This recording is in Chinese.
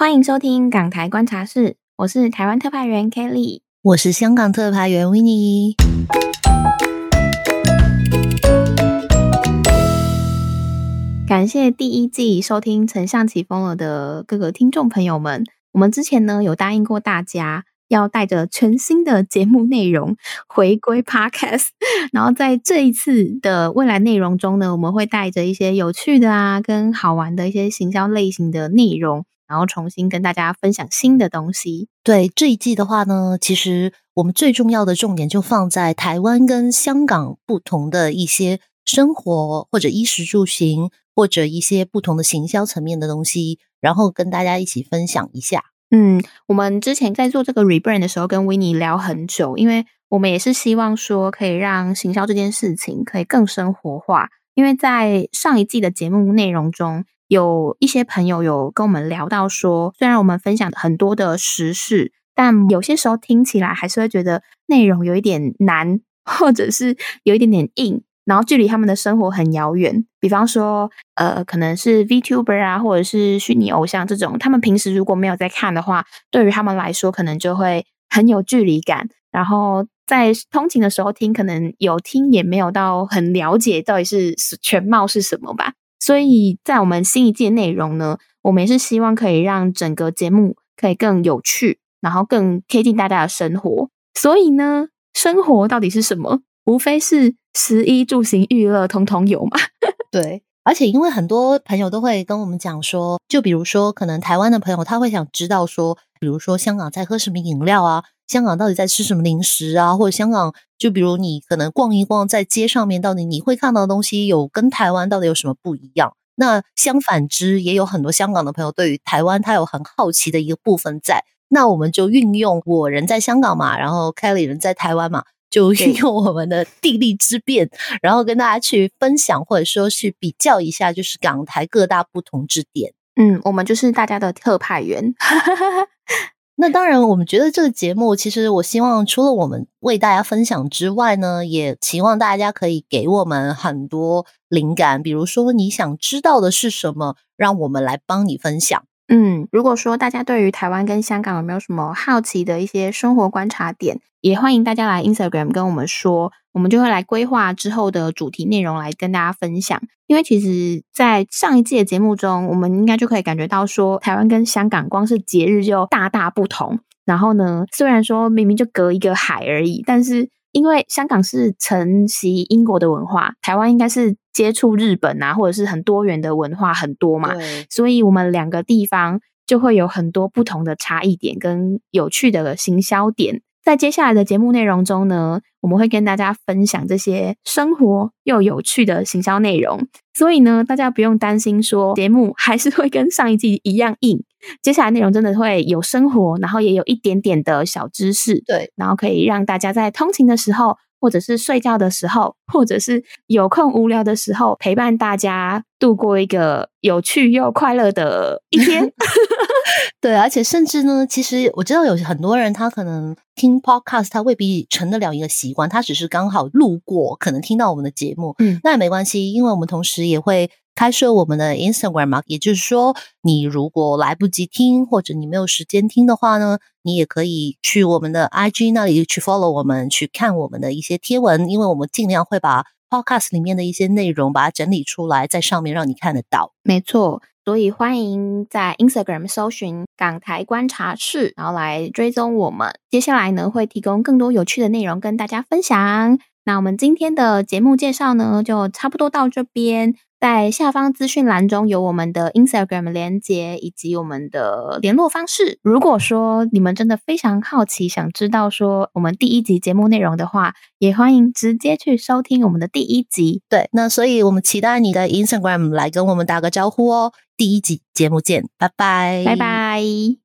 欢迎收听港台观察室，我是台湾特派员 Kelly，我是香港特派员 Winnie。感谢第一季收听《丞相起风了》的各个听众朋友们。我们之前呢有答应过大家，要带着全新的节目内容回归 Podcast，然后在这一次的未来内容中呢，我们会带着一些有趣的啊，跟好玩的一些行销类型的内容。然后重新跟大家分享新的东西。对这一季的话呢，其实我们最重要的重点就放在台湾跟香港不同的一些生活或者衣食住行，或者一些不同的行销层面的东西，然后跟大家一起分享一下。嗯，我们之前在做这个 rebrand 的时候，跟维尼聊很久，因为我们也是希望说可以让行销这件事情可以更生活化。因为在上一季的节目内容中。有一些朋友有跟我们聊到说，虽然我们分享很多的时事，但有些时候听起来还是会觉得内容有一点难，或者是有一点点硬，然后距离他们的生活很遥远。比方说，呃，可能是 VTuber 啊，或者是虚拟偶像这种，他们平时如果没有在看的话，对于他们来说可能就会很有距离感。然后在通勤的时候听，可能有听也没有到很了解到底是全貌是什么吧。所以在我们新一季内容呢，我们也是希望可以让整个节目可以更有趣，然后更贴近大家的生活。所以呢，生活到底是什么？无非是食衣住行娱乐，通通有嘛。对，而且因为很多朋友都会跟我们讲说，就比如说，可能台湾的朋友他会想知道说，比如说香港在喝什么饮料啊。香港到底在吃什么零食啊？或者香港，就比如你可能逛一逛，在街上面，到底你会看到的东西有跟台湾到底有什么不一样？那相反之，也有很多香港的朋友对于台湾，他有很好奇的一个部分在。那我们就运用我人在香港嘛，然后 Kelly 人在台湾嘛，就运用我们的地利之便，然后跟大家去分享，或者说去比较一下，就是港台各大不同之点。嗯，我们就是大家的特派员。那当然，我们觉得这个节目，其实我希望除了我们为大家分享之外呢，也期望大家可以给我们很多灵感。比如说，你想知道的是什么，让我们来帮你分享。嗯，如果说大家对于台湾跟香港有没有什么好奇的一些生活观察点，也欢迎大家来 Instagram 跟我们说，我们就会来规划之后的主题内容来跟大家分享。因为其实，在上一季的节目中，我们应该就可以感觉到说，台湾跟香港光是节日就大大不同。然后呢，虽然说明明就隔一个海而已，但是。因为香港是承袭英国的文化，台湾应该是接触日本啊，或者是很多元的文化很多嘛，所以我们两个地方就会有很多不同的差异点跟有趣的行销点。在接下来的节目内容中呢，我们会跟大家分享这些生活又有趣的行销内容，所以呢，大家不用担心说节目还是会跟上一季一样硬。接下来内容真的会有生活，然后也有一点点的小知识，对，然后可以让大家在通勤的时候，或者是睡觉的时候，或者是有空无聊的时候，陪伴大家度过一个有趣又快乐的一天。对，而且甚至呢，其实我知道有很多人他可能听 podcast，他未必成得了一个习惯，他只是刚好路过，可能听到我们的节目，嗯，那也没关系，因为我们同时也会。开设我们的 Instagram 嘛，也就是说，你如果来不及听，或者你没有时间听的话呢，你也可以去我们的 IG 那里去 follow 我们，去看我们的一些贴文，因为我们尽量会把 Podcast 里面的一些内容把它整理出来，在上面让你看得到。没错，所以欢迎在 Instagram 搜寻港台观察室，然后来追踪我们。接下来呢，会提供更多有趣的内容跟大家分享。那我们今天的节目介绍呢，就差不多到这边。在下方资讯栏中有我们的 Instagram 连接以及我们的联络方式。如果说你们真的非常好奇，想知道说我们第一集节目内容的话，也欢迎直接去收听我们的第一集。对，那所以我们期待你的 Instagram 来跟我们打个招呼哦。第一集节目见，拜拜，拜拜。